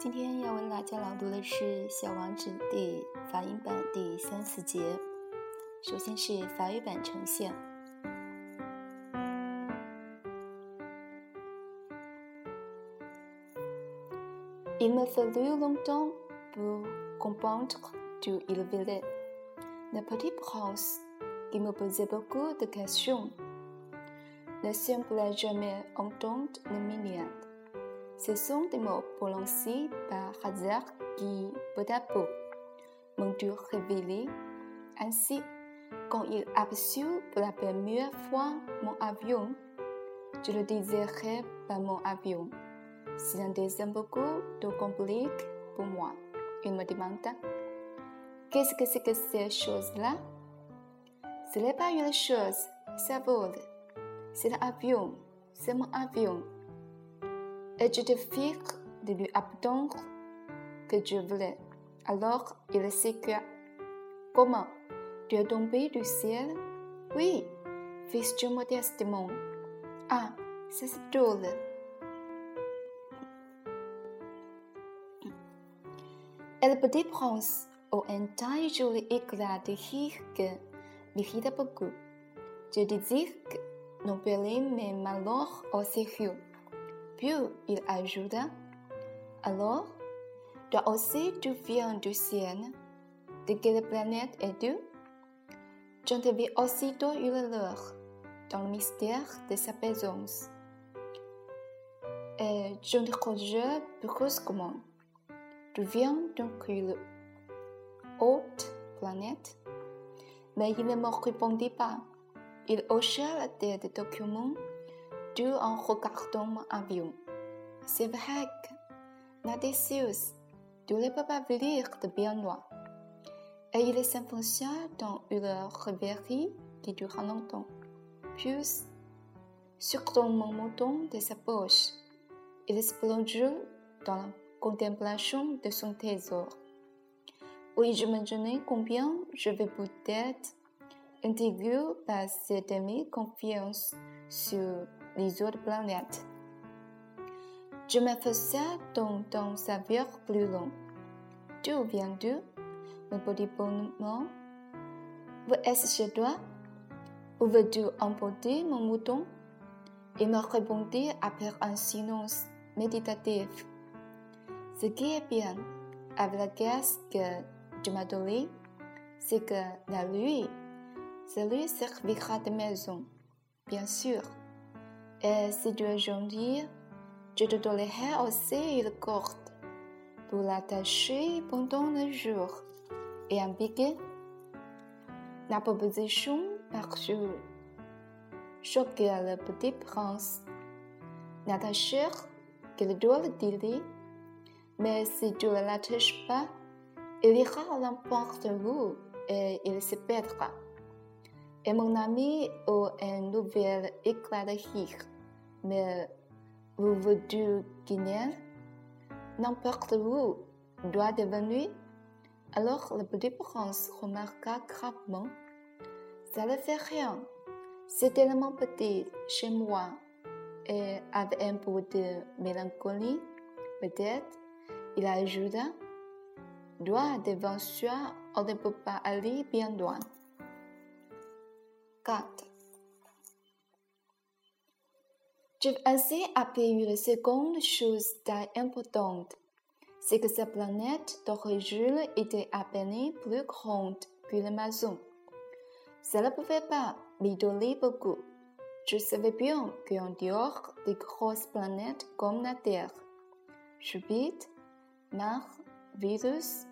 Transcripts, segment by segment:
今天要为大家朗读的是《小王子》第法音版第三四节。首先是法语版呈现。Il me fallut longtemps pour comprendre d'où il venait. Le petit prince, qui me posait beaucoup de questions, ne semblait jamais entendre le mien. Ce sont des mots prononcés par hasard qui, peu à peu, m'ont dû révéler. Ainsi, quand il aperçut pour la première fois mon avion, je le désirais par mon avion. C'est un dessin beaucoup trop compliqué pour moi. Il me demanda Qu'est-ce que c'est que ces choses-là? Ce n'est pas une chose, ça vole. C'est l'avion, c'est mon avion. Et je te fis de lui apprendre que je voulais. Alors il s'écria Comment? Tu es tombé du ciel? Oui, fils-je modestement. Ah, c'est drôle. Et le petit prince, au un taille joli éclat de rire que m'irrita beaucoup. Je disais que non prenait mes malheurs au sérieux. Puis il ajouta Alors, toi aussi tu viens du ciel. De quelle planète es-tu J'entendis aussitôt une l'heure dans le mystère de sa présence. Et j'interrogeai brusquement Tu viens d'une haute planète Mais il ne me répondit pas. Il hocha la tête document en regardant mon avion. C'est vrai que Nadesius ne peut pas venir de bien loin. Et il s'enfonça dans une rêverie qui dura longtemps. Puis, sortant mon mouton de sa poche, il se dans la contemplation de son trésor. Oui, je me demandais combien je vais peut-être intégrer par cette demi-confiance sur les autres planètes. Je me faisais donc dans sa vie plus long. D'où viens-tu, mon petit bonhomme? Où est-ce chez toi Où veux-tu emporter mon mouton? Il me répondit après un silence méditatif. Ce qui est bien avec la caisse que tu m'as donnée, c'est que la lui servira de maison, bien sûr. Et si tu es gentil, je te donnerai aussi une corde pour l'attacher pendant le jour et un piquet. La proposition parce choqua le petit prince. L'attacher qu'il doit le dire, mais si tu ne l'attaches pas, il ira n'importe où et il se perdra. Et mon ami a un nouvel éclat de rire. Mais vous voulez Guinée N'importe où doit devenir Alors le petit prince remarqua gravement Ça ne fait rien. C'est tellement petit chez moi. Et avec un peu de mélancolie, peut-être, il ajouta Doit devant soi, on ne peut pas aller bien loin. 4. J'ai ainsi appris une seconde chose importante, c'est que sa planète d'origine était à peine plus grande que la maison. Ça ne pouvait pas m'étonner beaucoup. Je savais bien qu'en dehors des grosses planètes comme la Terre, Jupiter, Mars, Vénus,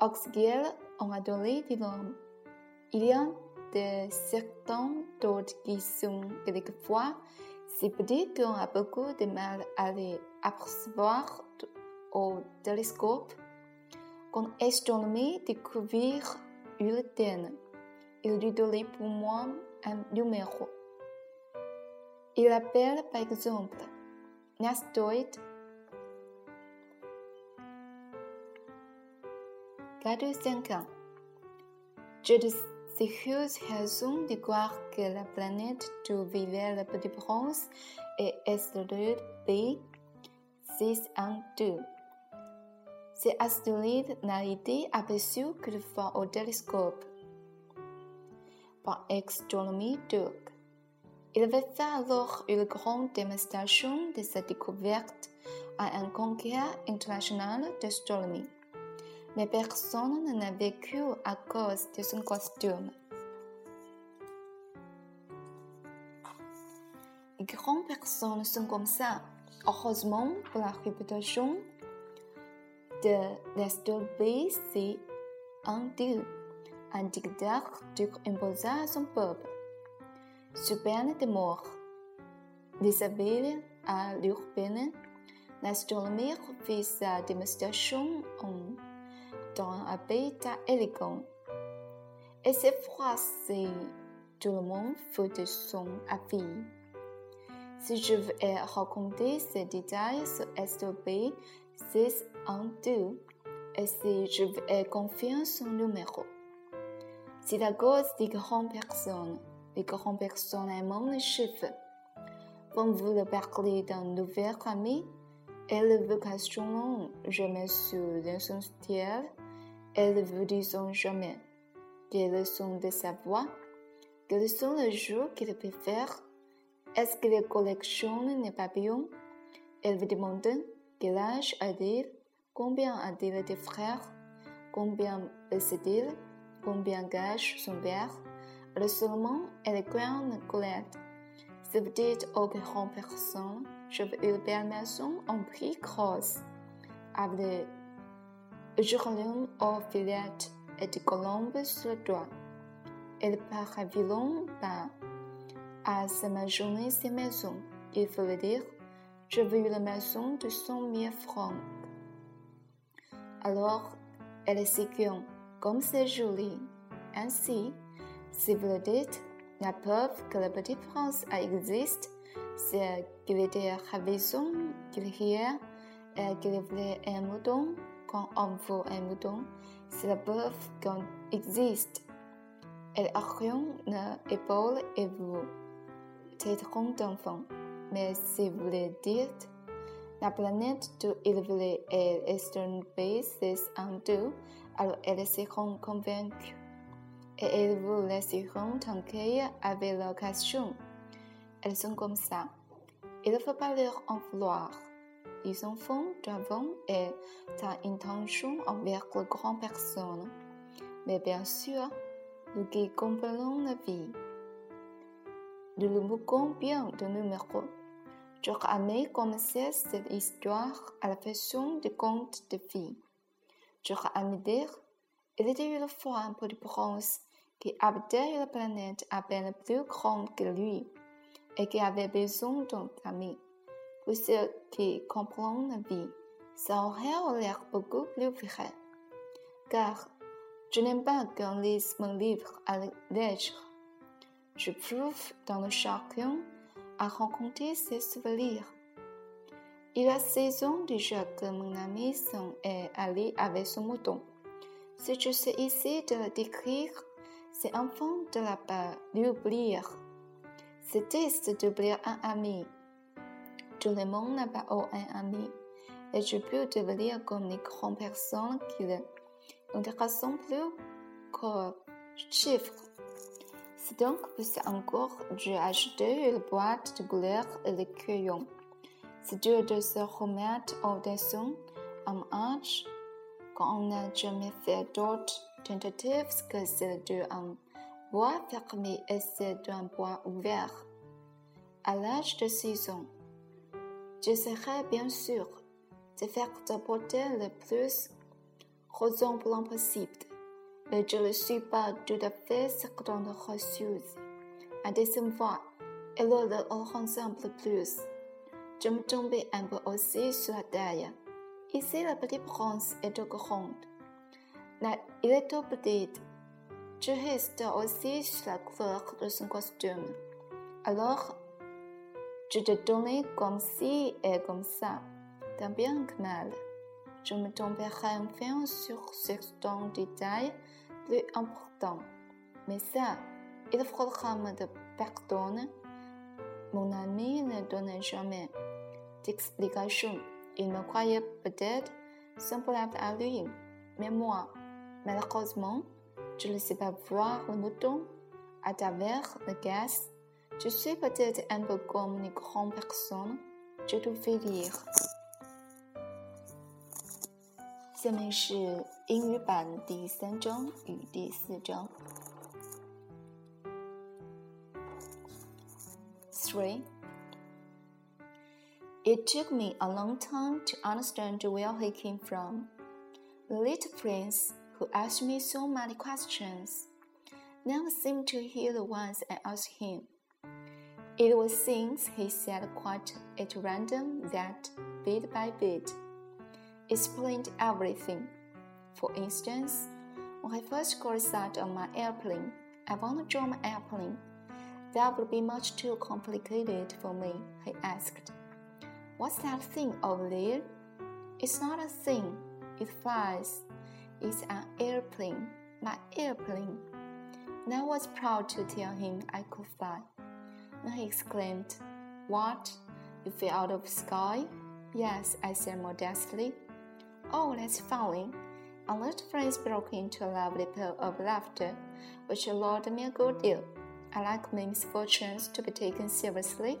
Oxygène ont adoré de l'homme. Il y a de certains d'autres qui sont quelquefois si petits qu'on a beaucoup de mal à les apercevoir au télescope. Quand l'astronomie découvrit une terre, il lui donnait pour moi un numéro. Il appelle par exemple l'astéroïde 4 ans. Je sérieuse raison de croire que la planète d'où vivait le petit prince est astéroïde B 612. Ces astéroïdes n'a été aperçu que de fois au télescope par astronomie turque. Il fait alors une grande démonstration de sa découverte à un congrès international d'astronomie. Mais personne n'a vécu à cause de son costume. Les grandes personnes sont comme ça. Heureusement pour la réputation de l'Astorbe, c'est un dieu, un dictateur qui imposa à son peuple, sous peine de mort. Des à l'urbaine, l'astronomie fit sa démonstration en, dans habitat élégant. Et cette fois-ci, tout le monde fut de son avis. Si je veux raconter ces détails sur SOP 6 en 2 et si je veux confier son numéro. C'est à cause des grandes personnes. Les grandes personnes aiment les chiffres. Quand vous le parlez d'un nouvel ami, elles vous questionneront jamais sur l'essentiel. Elles vous diront jamais quelles sont de sa voix, quels sont les jours qu'il préfère est-ce qu'il collectionne les papillons Elle vous demande quel âge a-t-il, combien a-t-il de frères, combien pèse-t-il, combien gage son père? Le seulement est le Colette. Si vous dites aux grandes personnes, je veux une maison en prix grosse, avec geraniums aux fillettes et des colombes sur le toit. Elle part à violon bas à sa journée ses maisons. Il faut le dire, je veux la maison de cent mille francs. Alors, elle est sécure, comme c'est joli. Ainsi, si vous le dites, la preuve que la petite France existe, c'est qu'il était raison, qu'il riait et qu'il voulait un mouton quand on veut un mouton. C'est la preuve qu'on existe. Elle a rien l'épaule et vous tronc d'enfant. Mais si vous le dites, la planète de voulait est Base en deux, alors elles seront convaincues. Et elles vous laisseront tranquille avec leur question. Elles sont comme ça. Il ne faut pas leur en vouloir. Les enfants doivent être intention envers les grandes personnes. Mais bien sûr, nous qui comprenons la vie de le bouquin bien de numéro. J'aurais aimé commencer cette histoire à la façon de conte de vie. J'aurais aimé dire, il était une fois un petit prince qui habitait la planète à peine plus grande que lui et qui avait besoin d'un ami. Pour ceux qui comprennent la vie, ça aurait l'air beaucoup plus vrai. Car je n'aime pas qu'on lise mon livre à l'âge je prouve dans le chacun à rencontrer ses souvenirs. Il a saison déjà que mon ami est allé avec son mouton. Si je sais ici de le décrire, c'est enfant de la pas l'oublier. C'est triste d'oublier un ami. Tout le monde n'a pas un ami, et je peux devenir comme les grandes personnes qui n'intéressent plus que chiffres. C'est donc c'est encore j'ai acheté une boîte de couleurs et les crayons. C'est dur de se remettre au dessin en âge quand on n'a jamais fait d'autres tentatives que celle d'un bois fermé et celle d'un bois ouvert. À l'âge de 6 ans, j'essaierai bien sûr de faire apporter le plus ressemblant possible mais je ne suis pas tout à fait certaine reçue. À fois, elle le ressemble plus. Je me tombais un peu aussi sur la taille. Ici, la petite prince est grande. Là, il est trop petit. Je reste aussi sur la couleur de son costume. Alors, je te donnais comme ci et comme ça, tant bien que mal. Je me tomberai enfin sur certains détails plus important. Mais ça, il faudra me pardonner. Mon ami ne donnait jamais d'explication. Il me croyait peut-être semblable à lui. Mais moi, malheureusement, je ne sais pas voir le mouton à travers le gaz. Je suis peut-être un peu comme une grande personne. Je te fais rire. 下面是英语版第三章与第四章。Three. It took me a long time to understand where he came from. The little prince, who asked me so many questions, never seemed to hear the ones I asked him. It was things he said quite at random that, bit by bit, explained everything. For instance, when I first got started on my airplane, I want to draw my airplane. That would be much too complicated for me, he asked. What's that thing over there? It's not a thing, it flies. It's an airplane, my airplane. And I was proud to tell him I could fly. Then he exclaimed, What? You fell out of the sky? Yes, I said modestly. Oh, that's funny. Our little friends broke into a lovely peal of laughter, which allowed me a good deal. I like my misfortunes to be taken seriously.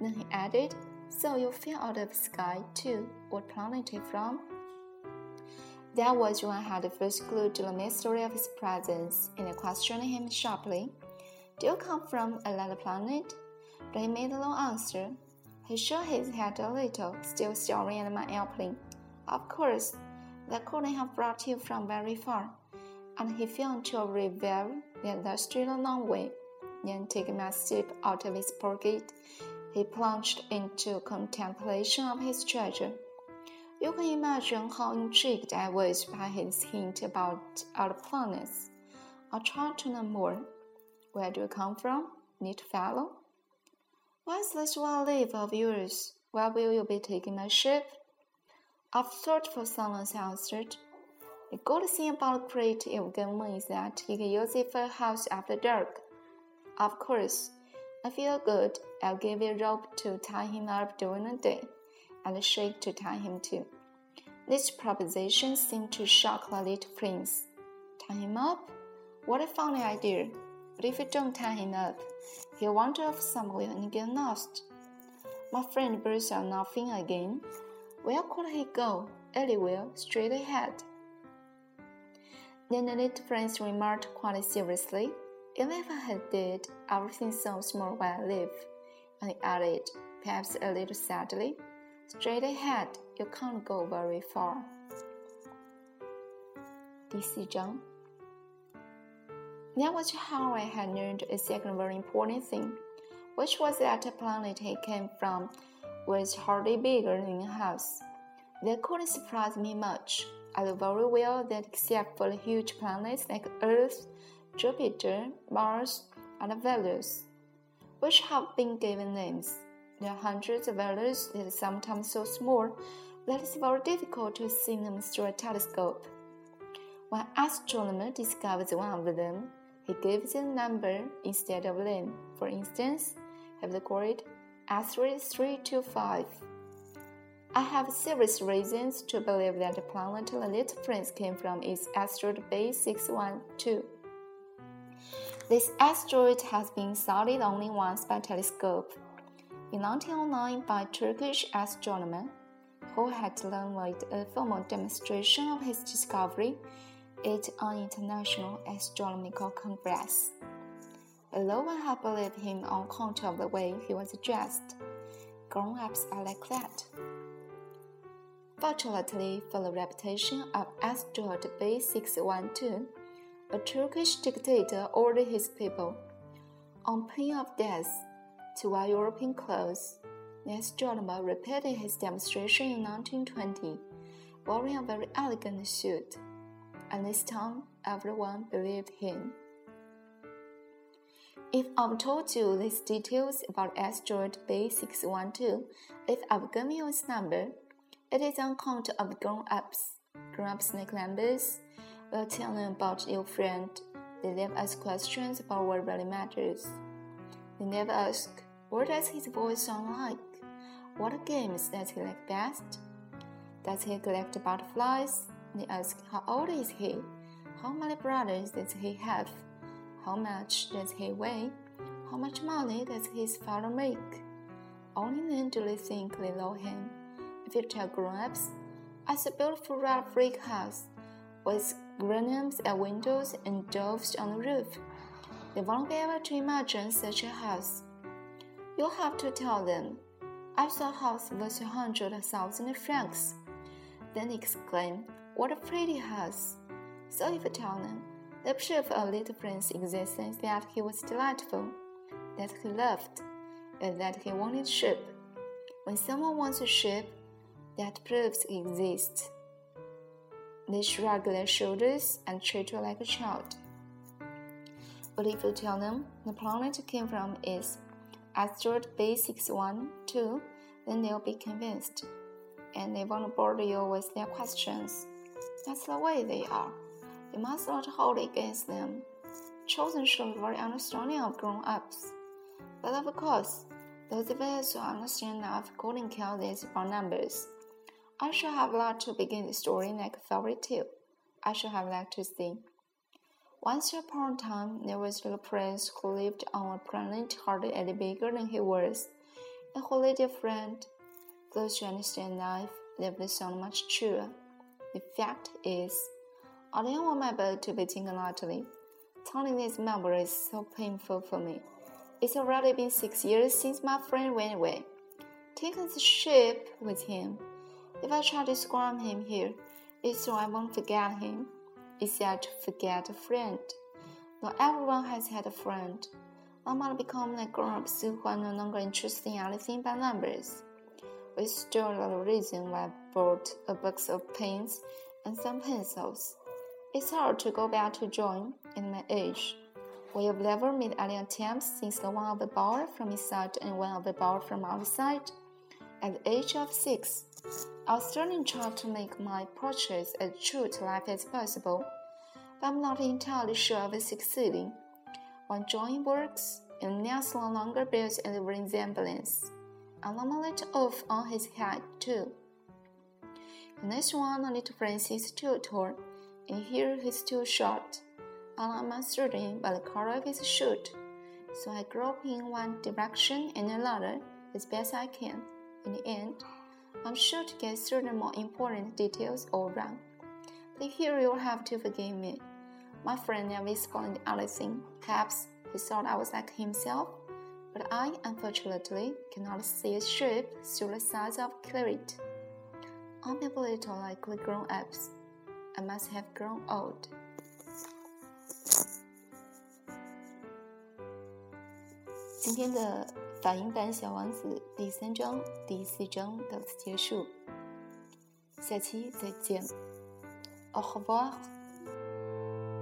Then he added, So you fell out of the sky too. What planet are you from? That was when I had the first clue to the mystery of his presence, and I questioned him sharply. Do you come from another planet? But he made no answer. He shook his head a little, still staring at my airplane. Of course, that couldn't have brought you from very far. And he fell into a reverie that lasted a long way. Then, taking my sip out of his pocket, he plunged into contemplation of his treasure. You can imagine how intrigued I was by his hint about other planets. I tried to know more. Where do you come from, neat fellow? What's this one leave of yours? Where will you be taking my ship? After thoughtful silence, answered. The good thing about Great Evgeny is that you can use it for a house after dark. Of course, I feel good. I'll give you a rope to tie him up during the day, and a shake to tie him to. This proposition seemed to shock the little prince. Tie him up? What a funny idea! But if you don't tie him up, he'll wander off somewhere and get lost. My friend burst out laughing again. Where could he go? Anywhere, straight ahead. Then the little prince remarked quite seriously, Even if I did, everything sounds more where I live. And he added, perhaps a little sadly, Straight ahead, you can't go very far. 第四章 That was how I had learned a second very important thing, which was that the planet he came from was hardly bigger than a house. That couldn't surprise me much. I knew very well that except for the huge planets like Earth, Jupiter, Mars, and the Venus, which have been given names, there are hundreds of others that are sometimes so small that it's very difficult to see them through a telescope. When an astronomer discovers one of them, he gives it a number instead of name. For instance, have the called asteroid 325. I have serious reasons to believe that the planet little prince came from is asteroid B612. This asteroid has been studied only once by telescope, in 1909 by Turkish astronomer, who had learned with a formal demonstration of his discovery at an international astronomical congress. No one had believed him on account of the way he was dressed. Grown-ups are like that. Fortunately for the reputation of asteroid B612, a Turkish dictator ordered his people, on pain of death, to wear European clothes. The astronomer repeated his demonstration in 1920, wearing a very elegant suit, and this time everyone believed him. If I've told you these details about asteroid B612, if I've given you its number, it is on account of grown-ups. Grown-ups make numbers. We'll tell them about your friend. They never ask questions about what really matters. They never ask, what does his voice sound like? What games does he like best? Does he collect butterflies? They ask, How old is he? How many brothers does he have? How much does he weigh? How much money does his father make? Only then do they think they know him. If you tell grown-ups, it's a beautiful red brick house with geraniums at windows and doves on the roof. They won't be able to imagine such a house. You'll have to tell them, I saw a house worth a hundred thousand francs. Then exclaim, What a pretty house! So if you tell them, the proof of a little prince's existence that he was delightful, that he loved, and that he wanted ship. When someone wants a ship, that proves exists. They shrug their shoulders and treat you like a child. But if you tell them the planet came from is asteroid B612, then they'll be convinced. And they won't bother you with their questions. That's the way they are. You must not hold against them. Children show very understanding of grown ups. But of course, those of us who understand enough couldn't count these by numbers. I should have liked to begin the story like a fairy tale. I should have liked to say, Once upon a time, there was a little prince who lived on a planet hardly any bigger than he was, and who led a friend. Those understand life live the sound much truer. The fact is, I didn't want my boat to be taken lightly. Telling this memory is so painful for me. It's already been six years since my friend went away. Taking the ship with him if I try to describe him here, it's so I won't forget him. It's sad to forget a friend. Not everyone has had a friend. I might become like grown-ups who are no longer interested in anything but numbers. It's still a reason why bought a box of pens and some pencils. It's hard to go back to drawing in my age. We have never made any attempts since the one of the bar from inside and one of the bar from outside. At the age of six, I was starting trying to make my portraits as true to life as possible, but I'm not entirely sure of succeeding. When drawing works, Ignaz no longer bears any resemblance. A little off on his head, too. In next one, a little Francis is too tall, and here he's too short. And I'm uncertain by the color of his shirt, so I grope in one direction and another as best I can. In the end, I'm sure to get certain more important details all wrong. But here you'll have to forgive me. My friend never explained anything. Perhaps he thought I was like himself, but I unfortunately cannot see a shape through the size of claret. I'm a little likely grown ups. I must have grown old. 今天的法音版《小王子》第三章、第四章到此结束，下期再见，Au revoir。